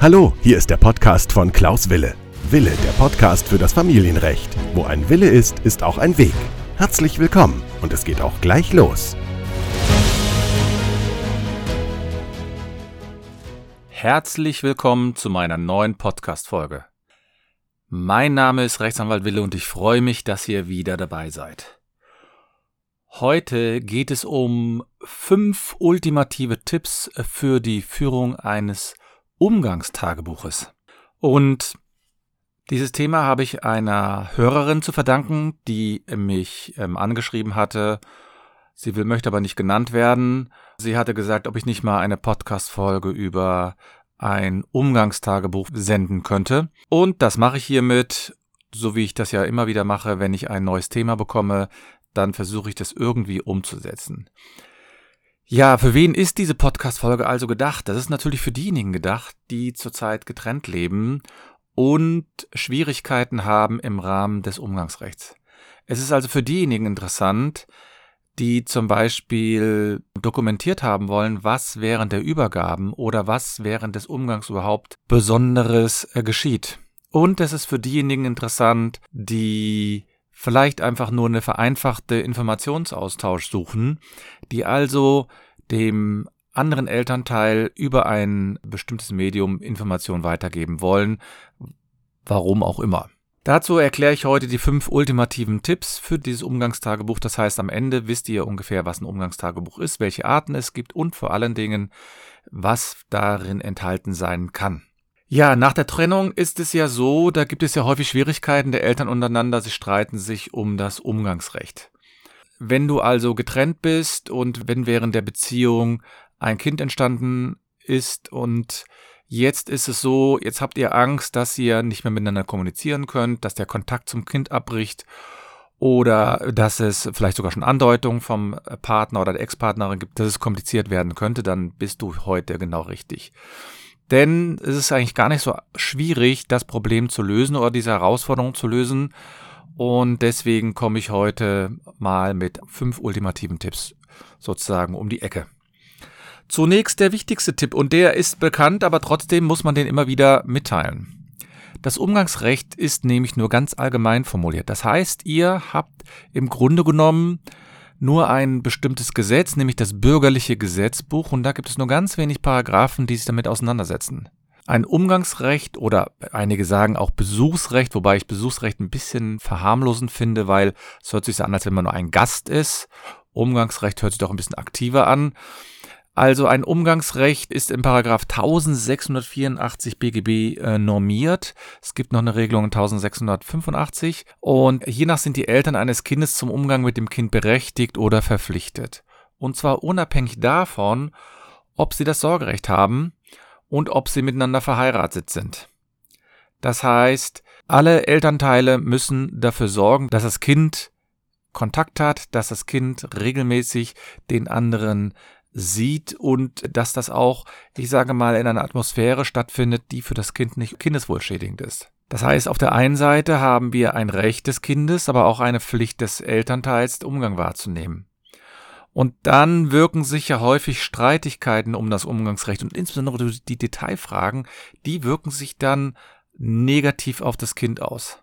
Hallo, hier ist der Podcast von Klaus Wille. Wille, der Podcast für das Familienrecht. Wo ein Wille ist, ist auch ein Weg. Herzlich willkommen und es geht auch gleich los. Herzlich willkommen zu meiner neuen Podcast-Folge. Mein Name ist Rechtsanwalt Wille und ich freue mich, dass ihr wieder dabei seid. Heute geht es um fünf ultimative Tipps für die Führung eines Umgangstagebuches. Und dieses Thema habe ich einer Hörerin zu verdanken, die mich ähm, angeschrieben hatte. Sie will, möchte aber nicht genannt werden. Sie hatte gesagt, ob ich nicht mal eine Podcast-Folge über ein Umgangstagebuch senden könnte. Und das mache ich hiermit, so wie ich das ja immer wieder mache, wenn ich ein neues Thema bekomme, dann versuche ich das irgendwie umzusetzen. Ja, für wen ist diese Podcast-Folge also gedacht? Das ist natürlich für diejenigen gedacht, die zurzeit getrennt leben und Schwierigkeiten haben im Rahmen des Umgangsrechts. Es ist also für diejenigen interessant, die zum Beispiel dokumentiert haben wollen, was während der Übergaben oder was während des Umgangs überhaupt Besonderes äh, geschieht. Und es ist für diejenigen interessant, die vielleicht einfach nur eine vereinfachte Informationsaustausch suchen, die also dem anderen Elternteil über ein bestimmtes Medium Informationen weitergeben wollen, warum auch immer. Dazu erkläre ich heute die fünf ultimativen Tipps für dieses Umgangstagebuch. Das heißt, am Ende wisst ihr ungefähr, was ein Umgangstagebuch ist, welche Arten es gibt und vor allen Dingen, was darin enthalten sein kann. Ja, nach der Trennung ist es ja so, da gibt es ja häufig Schwierigkeiten der Eltern untereinander, sie streiten sich um das Umgangsrecht. Wenn du also getrennt bist und wenn während der Beziehung ein Kind entstanden ist und jetzt ist es so, jetzt habt ihr Angst, dass ihr nicht mehr miteinander kommunizieren könnt, dass der Kontakt zum Kind abbricht oder dass es vielleicht sogar schon Andeutungen vom Partner oder der Ex-Partnerin gibt, dass es kompliziert werden könnte, dann bist du heute genau richtig. Denn es ist eigentlich gar nicht so schwierig, das Problem zu lösen oder diese Herausforderung zu lösen. Und deswegen komme ich heute mal mit fünf ultimativen Tipps sozusagen um die Ecke. Zunächst der wichtigste Tipp, und der ist bekannt, aber trotzdem muss man den immer wieder mitteilen. Das Umgangsrecht ist nämlich nur ganz allgemein formuliert. Das heißt, ihr habt im Grunde genommen nur ein bestimmtes Gesetz, nämlich das bürgerliche Gesetzbuch, und da gibt es nur ganz wenig Paragraphen, die sich damit auseinandersetzen. Ein Umgangsrecht oder einige sagen auch Besuchsrecht, wobei ich Besuchsrecht ein bisschen verharmlosend finde, weil es hört sich so an, als wenn man nur ein Gast ist. Umgangsrecht hört sich doch ein bisschen aktiver an. Also ein Umgangsrecht ist im Paragraph 1684 BGB äh, normiert. Es gibt noch eine Regelung in 1685 und hiernach sind die Eltern eines Kindes zum Umgang mit dem Kind berechtigt oder verpflichtet. Und zwar unabhängig davon, ob sie das Sorgerecht haben und ob sie miteinander verheiratet sind. Das heißt, alle Elternteile müssen dafür sorgen, dass das Kind Kontakt hat, dass das Kind regelmäßig den anderen sieht und dass das auch, ich sage mal, in einer Atmosphäre stattfindet, die für das Kind nicht kindeswohlschädigend ist. Das heißt, auf der einen Seite haben wir ein Recht des Kindes, aber auch eine Pflicht des Elternteils, Umgang wahrzunehmen. Und dann wirken sich ja häufig Streitigkeiten um das Umgangsrecht und insbesondere die Detailfragen, die wirken sich dann negativ auf das Kind aus.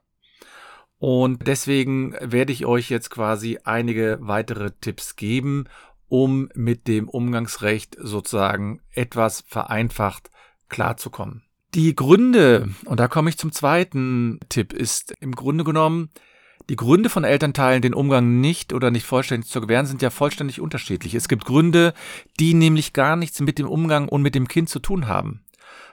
Und deswegen werde ich euch jetzt quasi einige weitere Tipps geben, um mit dem Umgangsrecht sozusagen etwas vereinfacht klarzukommen. Die Gründe, und da komme ich zum zweiten Tipp, ist im Grunde genommen, die Gründe von Elternteilen, den Umgang nicht oder nicht vollständig zu gewähren, sind ja vollständig unterschiedlich. Es gibt Gründe, die nämlich gar nichts mit dem Umgang und mit dem Kind zu tun haben,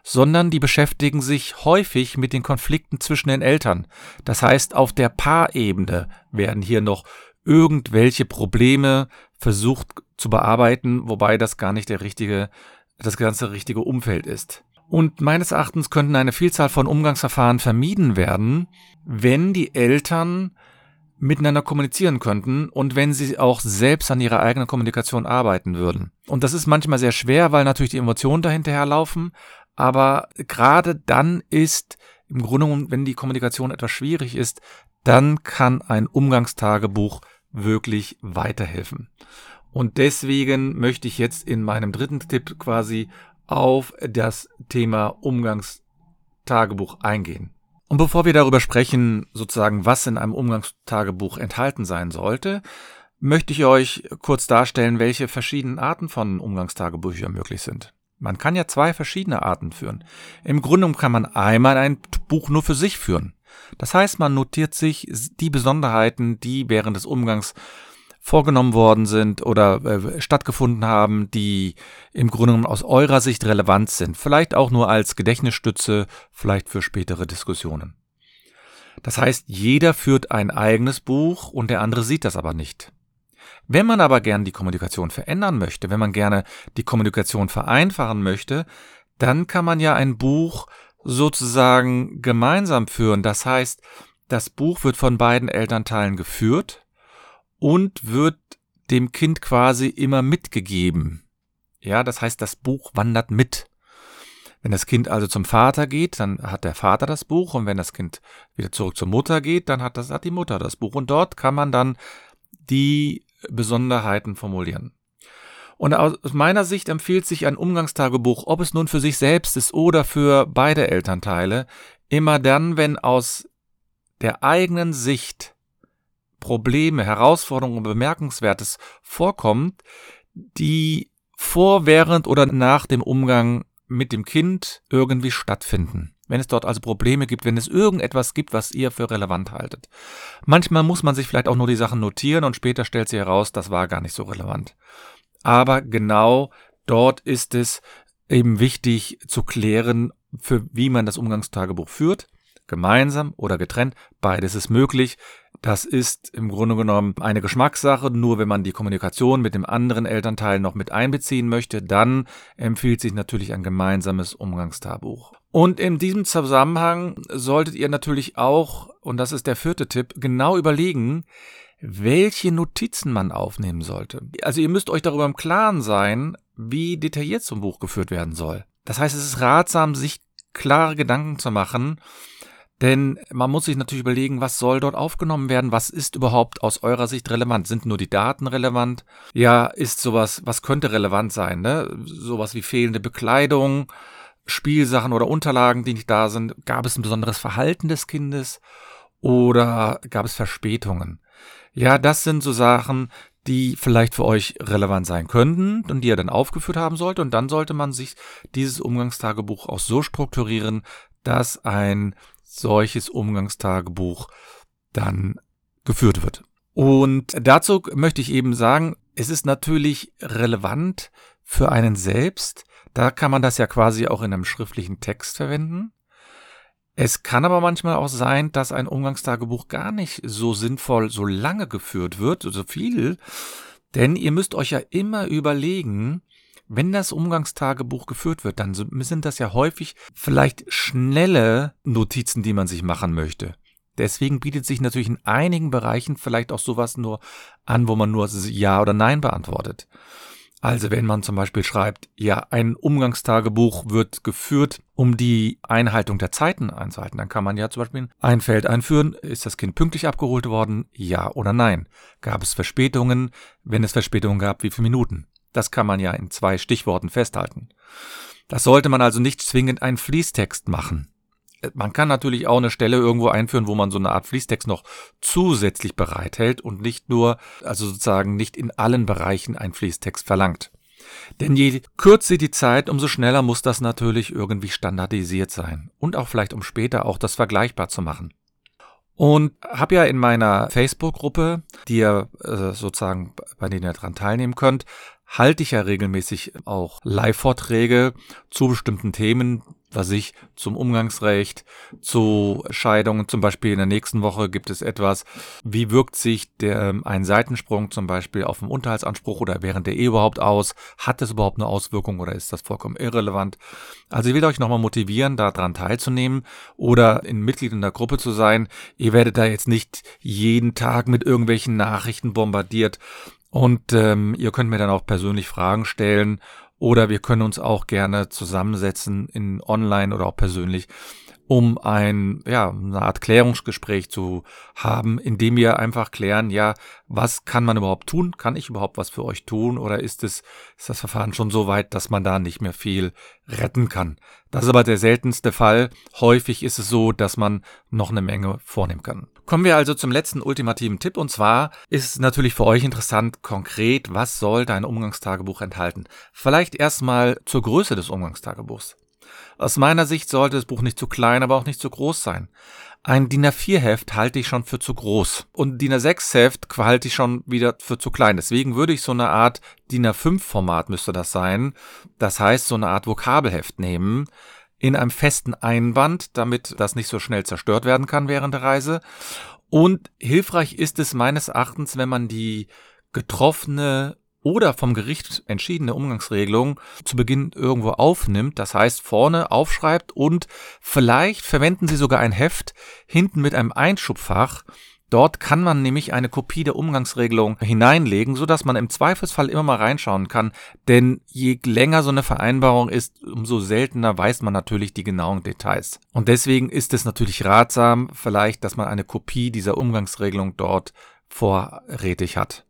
sondern die beschäftigen sich häufig mit den Konflikten zwischen den Eltern. Das heißt, auf der Paarebene werden hier noch irgendwelche Probleme versucht zu bearbeiten, wobei das gar nicht der richtige, das ganze richtige Umfeld ist. Und meines Erachtens könnten eine Vielzahl von Umgangsverfahren vermieden werden, wenn die Eltern miteinander kommunizieren könnten und wenn sie auch selbst an ihrer eigenen Kommunikation arbeiten würden. Und das ist manchmal sehr schwer, weil natürlich die Emotionen dahinter herlaufen, aber gerade dann ist im Grunde wenn die Kommunikation etwas schwierig ist, dann kann ein Umgangstagebuch wirklich weiterhelfen. Und deswegen möchte ich jetzt in meinem dritten Tipp quasi auf das Thema Umgangstagebuch eingehen. Und bevor wir darüber sprechen, sozusagen, was in einem Umgangstagebuch enthalten sein sollte, möchte ich euch kurz darstellen, welche verschiedenen Arten von Umgangstagebüchern möglich sind. Man kann ja zwei verschiedene Arten führen. Im Grunde kann man einmal ein Buch nur für sich führen. Das heißt, man notiert sich die Besonderheiten, die während des Umgangs vorgenommen worden sind oder äh, stattgefunden haben, die im Grunde genommen aus eurer Sicht relevant sind. Vielleicht auch nur als Gedächtnisstütze, vielleicht für spätere Diskussionen. Das heißt, jeder führt ein eigenes Buch und der andere sieht das aber nicht. Wenn man aber gerne die Kommunikation verändern möchte, wenn man gerne die Kommunikation vereinfachen möchte, dann kann man ja ein Buch sozusagen gemeinsam führen. Das heißt, das Buch wird von beiden Elternteilen geführt und wird dem Kind quasi immer mitgegeben. Ja, das heißt, das Buch wandert mit. Wenn das Kind also zum Vater geht, dann hat der Vater das Buch und wenn das Kind wieder zurück zur Mutter geht, dann hat das hat die Mutter das Buch und dort kann man dann die Besonderheiten formulieren. Und aus meiner Sicht empfiehlt sich ein Umgangstagebuch, ob es nun für sich selbst ist oder für beide Elternteile, immer dann, wenn aus der eigenen Sicht Probleme, Herausforderungen und Bemerkenswertes vorkommt, die vor, während oder nach dem Umgang mit dem Kind irgendwie stattfinden. Wenn es dort also Probleme gibt, wenn es irgendetwas gibt, was ihr für relevant haltet. Manchmal muss man sich vielleicht auch nur die Sachen notieren und später stellt sich heraus, das war gar nicht so relevant. Aber genau dort ist es eben wichtig zu klären, für wie man das Umgangstagebuch führt gemeinsam oder getrennt, beides ist möglich. Das ist im Grunde genommen eine Geschmackssache. Nur wenn man die Kommunikation mit dem anderen Elternteil noch mit einbeziehen möchte, dann empfiehlt sich natürlich ein gemeinsames Umgangstagebuch. Und in diesem Zusammenhang solltet ihr natürlich auch, und das ist der vierte Tipp, genau überlegen, welche Notizen man aufnehmen sollte. Also ihr müsst euch darüber im Klaren sein, wie detailliert zum Buch geführt werden soll. Das heißt, es ist ratsam, sich klare Gedanken zu machen, denn man muss sich natürlich überlegen, was soll dort aufgenommen werden? Was ist überhaupt aus eurer Sicht relevant? Sind nur die Daten relevant? Ja, ist sowas, was könnte relevant sein? Ne? Sowas wie fehlende Bekleidung, Spielsachen oder Unterlagen, die nicht da sind. Gab es ein besonderes Verhalten des Kindes? Oder gab es Verspätungen? Ja, das sind so Sachen, die vielleicht für euch relevant sein könnten und die ihr dann aufgeführt haben sollt. Und dann sollte man sich dieses Umgangstagebuch auch so strukturieren, dass ein solches Umgangstagebuch dann geführt wird. Und dazu möchte ich eben sagen, es ist natürlich relevant für einen selbst. Da kann man das ja quasi auch in einem schriftlichen Text verwenden. Es kann aber manchmal auch sein, dass ein Umgangstagebuch gar nicht so sinnvoll so lange geführt wird, so viel, denn ihr müsst euch ja immer überlegen, wenn das Umgangstagebuch geführt wird, dann sind das ja häufig vielleicht schnelle Notizen, die man sich machen möchte. Deswegen bietet sich natürlich in einigen Bereichen vielleicht auch sowas nur an, wo man nur Ja oder Nein beantwortet. Also wenn man zum Beispiel schreibt, ja, ein Umgangstagebuch wird geführt, um die Einhaltung der Zeiten einzuhalten, dann kann man ja zum Beispiel ein Feld einführen, ist das Kind pünktlich abgeholt worden, ja oder nein? Gab es Verspätungen? Wenn es Verspätungen gab, wie viele Minuten? Das kann man ja in zwei Stichworten festhalten. Das sollte man also nicht zwingend einen Fließtext machen. Man kann natürlich auch eine Stelle irgendwo einführen, wo man so eine Art Fließtext noch zusätzlich bereithält und nicht nur, also sozusagen nicht in allen Bereichen ein Fließtext verlangt. Denn je kürzer die Zeit, umso schneller muss das natürlich irgendwie standardisiert sein. Und auch vielleicht, um später auch das vergleichbar zu machen. Und habe ja in meiner Facebook-Gruppe, die ihr äh, sozusagen, bei denen ihr daran teilnehmen könnt, halte ich ja regelmäßig auch Live-Vorträge zu bestimmten Themen, was ich zum Umgangsrecht, zu Scheidungen. Zum Beispiel in der nächsten Woche gibt es etwas, wie wirkt sich der, ein Seitensprung zum Beispiel auf den Unterhaltsanspruch oder während der Ehe überhaupt aus? Hat das überhaupt eine Auswirkung oder ist das vollkommen irrelevant? Also ich will euch nochmal motivieren, daran teilzunehmen oder in Mitglied in der Gruppe zu sein. Ihr werdet da jetzt nicht jeden Tag mit irgendwelchen Nachrichten bombardiert und ähm, ihr könnt mir dann auch persönlich Fragen stellen oder wir können uns auch gerne zusammensetzen in online oder auch persönlich um ein, ja, eine Art Klärungsgespräch zu haben, in dem wir einfach klären, ja, was kann man überhaupt tun? Kann ich überhaupt was für euch tun? Oder ist es, ist das Verfahren schon so weit, dass man da nicht mehr viel retten kann? Das ist aber der seltenste Fall. Häufig ist es so, dass man noch eine Menge vornehmen kann. Kommen wir also zum letzten ultimativen Tipp und zwar ist es natürlich für euch interessant konkret, was soll dein Umgangstagebuch enthalten? Vielleicht erstmal zur Größe des Umgangstagebuchs. Aus meiner Sicht sollte das Buch nicht zu klein, aber auch nicht zu groß sein. Ein DIN A4-Heft halte ich schon für zu groß und DIN A6-Heft halte ich schon wieder für zu klein. Deswegen würde ich so eine Art DIN A5-Format müsste das sein. Das heißt, so eine Art Vokabelheft nehmen in einem festen Einband, damit das nicht so schnell zerstört werden kann während der Reise. Und hilfreich ist es meines Erachtens, wenn man die getroffene oder vom Gericht entschiedene Umgangsregelung zu Beginn irgendwo aufnimmt, das heißt vorne aufschreibt und vielleicht verwenden Sie sogar ein Heft hinten mit einem Einschubfach. Dort kann man nämlich eine Kopie der Umgangsregelung hineinlegen, so dass man im Zweifelsfall immer mal reinschauen kann, denn je länger so eine Vereinbarung ist, umso seltener weiß man natürlich die genauen Details. Und deswegen ist es natürlich ratsam, vielleicht, dass man eine Kopie dieser Umgangsregelung dort vorrätig hat.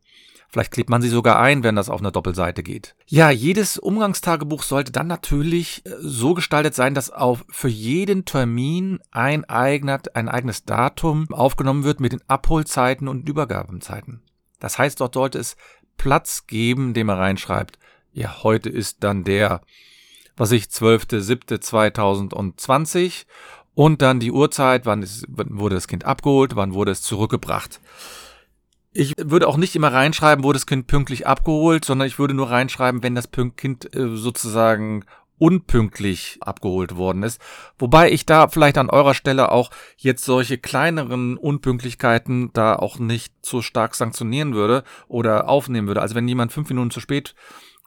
Vielleicht klebt man sie sogar ein, wenn das auf einer Doppelseite geht. Ja, jedes Umgangstagebuch sollte dann natürlich äh, so gestaltet sein, dass auch für jeden Termin ein, eigener, ein eigenes Datum aufgenommen wird mit den Abholzeiten und Übergabenzeiten. Das heißt, dort sollte es Platz geben, dem er reinschreibt, ja, heute ist dann der, was ich, 12.07.2020 und dann die Uhrzeit, wann, ist, wann wurde das Kind abgeholt, wann wurde es zurückgebracht. Ich würde auch nicht immer reinschreiben, wurde das Kind pünktlich abgeholt, sondern ich würde nur reinschreiben, wenn das Kind äh, sozusagen unpünktlich abgeholt worden ist. Wobei ich da vielleicht an eurer Stelle auch jetzt solche kleineren Unpünktlichkeiten da auch nicht so stark sanktionieren würde oder aufnehmen würde. Also wenn jemand fünf Minuten zu spät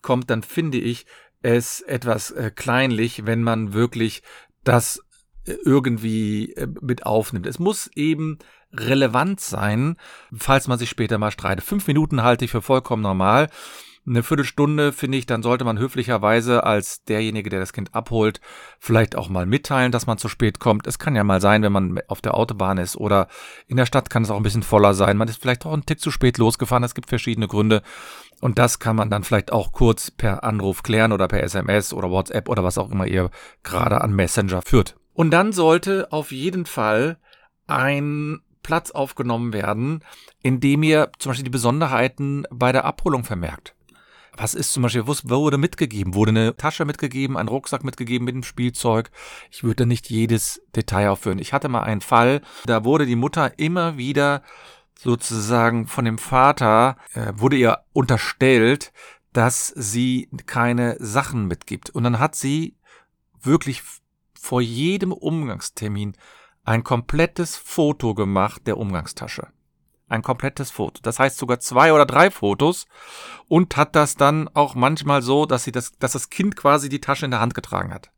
kommt, dann finde ich es etwas äh, kleinlich, wenn man wirklich das äh, irgendwie äh, mit aufnimmt. Es muss eben relevant sein, falls man sich später mal streitet. Fünf Minuten halte ich für vollkommen normal. Eine Viertelstunde finde ich, dann sollte man höflicherweise als derjenige, der das Kind abholt, vielleicht auch mal mitteilen, dass man zu spät kommt. Es kann ja mal sein, wenn man auf der Autobahn ist oder in der Stadt kann es auch ein bisschen voller sein. Man ist vielleicht auch einen Tick zu spät losgefahren. Es gibt verschiedene Gründe. Und das kann man dann vielleicht auch kurz per Anruf klären oder per SMS oder WhatsApp oder was auch immer ihr gerade an Messenger führt. Und dann sollte auf jeden Fall ein Platz aufgenommen werden, indem ihr zum Beispiel die Besonderheiten bei der Abholung vermerkt. Was ist zum Beispiel, wo wurde mitgegeben? Wurde eine Tasche mitgegeben, ein Rucksack mitgegeben mit dem Spielzeug? Ich würde nicht jedes Detail aufführen. Ich hatte mal einen Fall, da wurde die Mutter immer wieder sozusagen von dem Vater, äh, wurde ihr unterstellt, dass sie keine Sachen mitgibt. Und dann hat sie wirklich vor jedem Umgangstermin ein komplettes Foto gemacht der Umgangstasche. Ein komplettes Foto. Das heißt sogar zwei oder drei Fotos und hat das dann auch manchmal so, dass sie das, dass das Kind quasi die Tasche in der Hand getragen hat.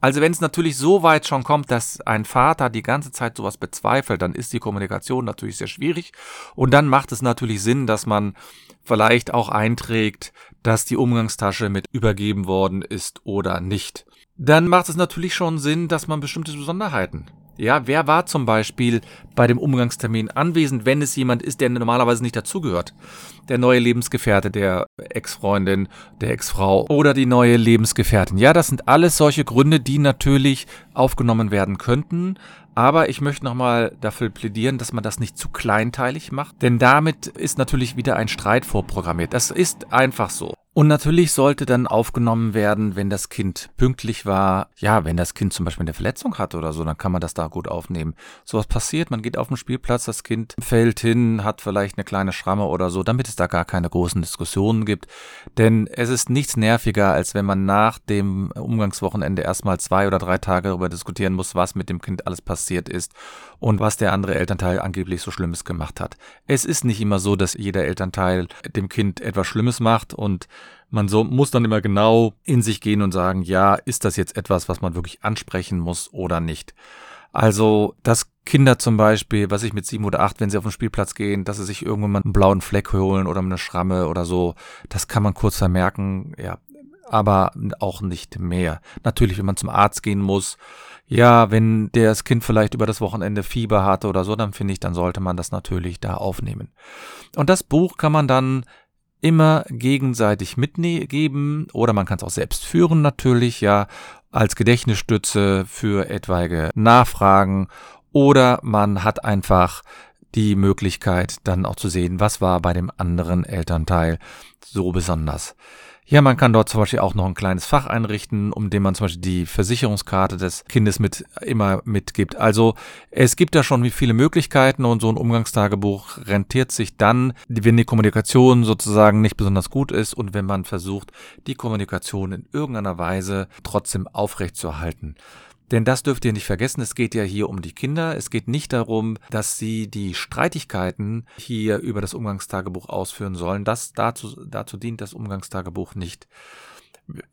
Also wenn es natürlich so weit schon kommt, dass ein Vater die ganze Zeit sowas bezweifelt, dann ist die Kommunikation natürlich sehr schwierig. Und dann macht es natürlich Sinn, dass man vielleicht auch einträgt, dass die Umgangstasche mit übergeben worden ist oder nicht. Dann macht es natürlich schon Sinn, dass man bestimmte Besonderheiten ja, wer war zum Beispiel bei dem Umgangstermin anwesend, wenn es jemand ist, der normalerweise nicht dazugehört? Der neue Lebensgefährte der Ex-Freundin, der Ex-Frau oder die neue Lebensgefährtin. Ja, das sind alles solche Gründe, die natürlich aufgenommen werden könnten. Aber ich möchte nochmal dafür plädieren, dass man das nicht zu kleinteilig macht, denn damit ist natürlich wieder ein Streit vorprogrammiert. Das ist einfach so. Und natürlich sollte dann aufgenommen werden, wenn das Kind pünktlich war. Ja, wenn das Kind zum Beispiel eine Verletzung hat oder so, dann kann man das da gut aufnehmen. Sowas passiert, man geht auf den Spielplatz, das Kind fällt hin, hat vielleicht eine kleine Schramme oder so, damit es da gar keine großen Diskussionen gibt. Denn es ist nichts nerviger, als wenn man nach dem Umgangswochenende erstmal zwei oder drei Tage darüber diskutieren muss, was mit dem Kind alles passiert ist und was der andere Elternteil angeblich so Schlimmes gemacht hat. Es ist nicht immer so, dass jeder Elternteil dem Kind etwas Schlimmes macht und man so, muss dann immer genau in sich gehen und sagen, ja, ist das jetzt etwas, was man wirklich ansprechen muss oder nicht. Also, dass Kinder zum Beispiel, was ich mit sieben oder acht, wenn sie auf den Spielplatz gehen, dass sie sich irgendwann mal einen blauen Fleck holen oder eine Schramme oder so, das kann man kurz vermerken. Ja, aber auch nicht mehr. Natürlich, wenn man zum Arzt gehen muss, ja, wenn das Kind vielleicht über das Wochenende Fieber hatte oder so, dann finde ich, dann sollte man das natürlich da aufnehmen. Und das Buch kann man dann immer gegenseitig mitgeben oder man kann es auch selbst führen natürlich, ja, als Gedächtnisstütze für etwaige Nachfragen oder man hat einfach die Möglichkeit dann auch zu sehen, was war bei dem anderen Elternteil so besonders. Ja, man kann dort zum Beispiel auch noch ein kleines Fach einrichten, um dem man zum Beispiel die Versicherungskarte des Kindes mit immer mitgibt. Also es gibt da schon viele Möglichkeiten und so ein Umgangstagebuch rentiert sich dann, wenn die Kommunikation sozusagen nicht besonders gut ist und wenn man versucht, die Kommunikation in irgendeiner Weise trotzdem aufrechtzuerhalten. Denn das dürft ihr nicht vergessen, es geht ja hier um die Kinder. Es geht nicht darum, dass sie die Streitigkeiten hier über das Umgangstagebuch ausführen sollen. Das dazu, dazu dient das Umgangstagebuch nicht.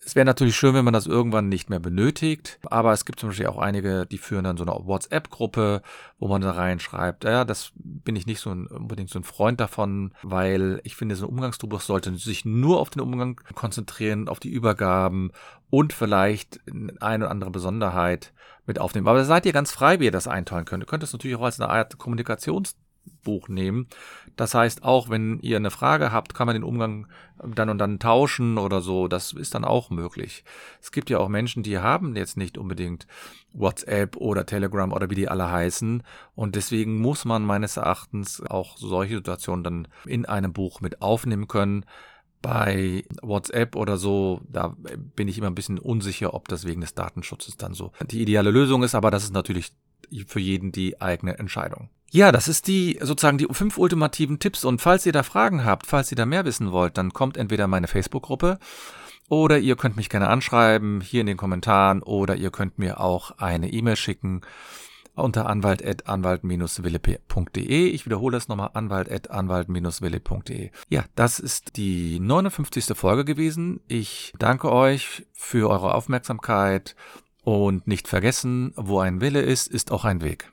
Es wäre natürlich schön, wenn man das irgendwann nicht mehr benötigt, aber es gibt zum Beispiel auch einige, die führen dann so eine WhatsApp-Gruppe, wo man da reinschreibt, ja, das bin ich nicht so ein, unbedingt so ein Freund davon, weil ich finde, so ein Umgangsbuch sollte sich nur auf den Umgang konzentrieren, auf die Übergaben und vielleicht eine oder andere Besonderheit mit aufnehmen. Aber da seid ihr ganz frei, wie ihr das einteilen könnt. Ihr könnt es natürlich auch als eine Art Kommunikations Buch nehmen. Das heißt, auch wenn ihr eine Frage habt, kann man den Umgang dann und dann tauschen oder so. Das ist dann auch möglich. Es gibt ja auch Menschen, die haben jetzt nicht unbedingt WhatsApp oder Telegram oder wie die alle heißen. Und deswegen muss man meines Erachtens auch solche Situationen dann in einem Buch mit aufnehmen können. Bei WhatsApp oder so, da bin ich immer ein bisschen unsicher, ob das wegen des Datenschutzes dann so die ideale Lösung ist, aber das ist natürlich für jeden die eigene Entscheidung. Ja, das ist die sozusagen die fünf ultimativen Tipps. Und falls ihr da Fragen habt, falls ihr da mehr wissen wollt, dann kommt entweder meine Facebook-Gruppe oder ihr könnt mich gerne anschreiben hier in den Kommentaren oder ihr könnt mir auch eine E-Mail schicken unter anwalt.anwalt-wille.de. Ich wiederhole das nochmal, anwalt.anwalt-wille.de. Ja, das ist die 59. Folge gewesen. Ich danke euch für eure Aufmerksamkeit und nicht vergessen, wo ein Wille ist, ist auch ein Weg.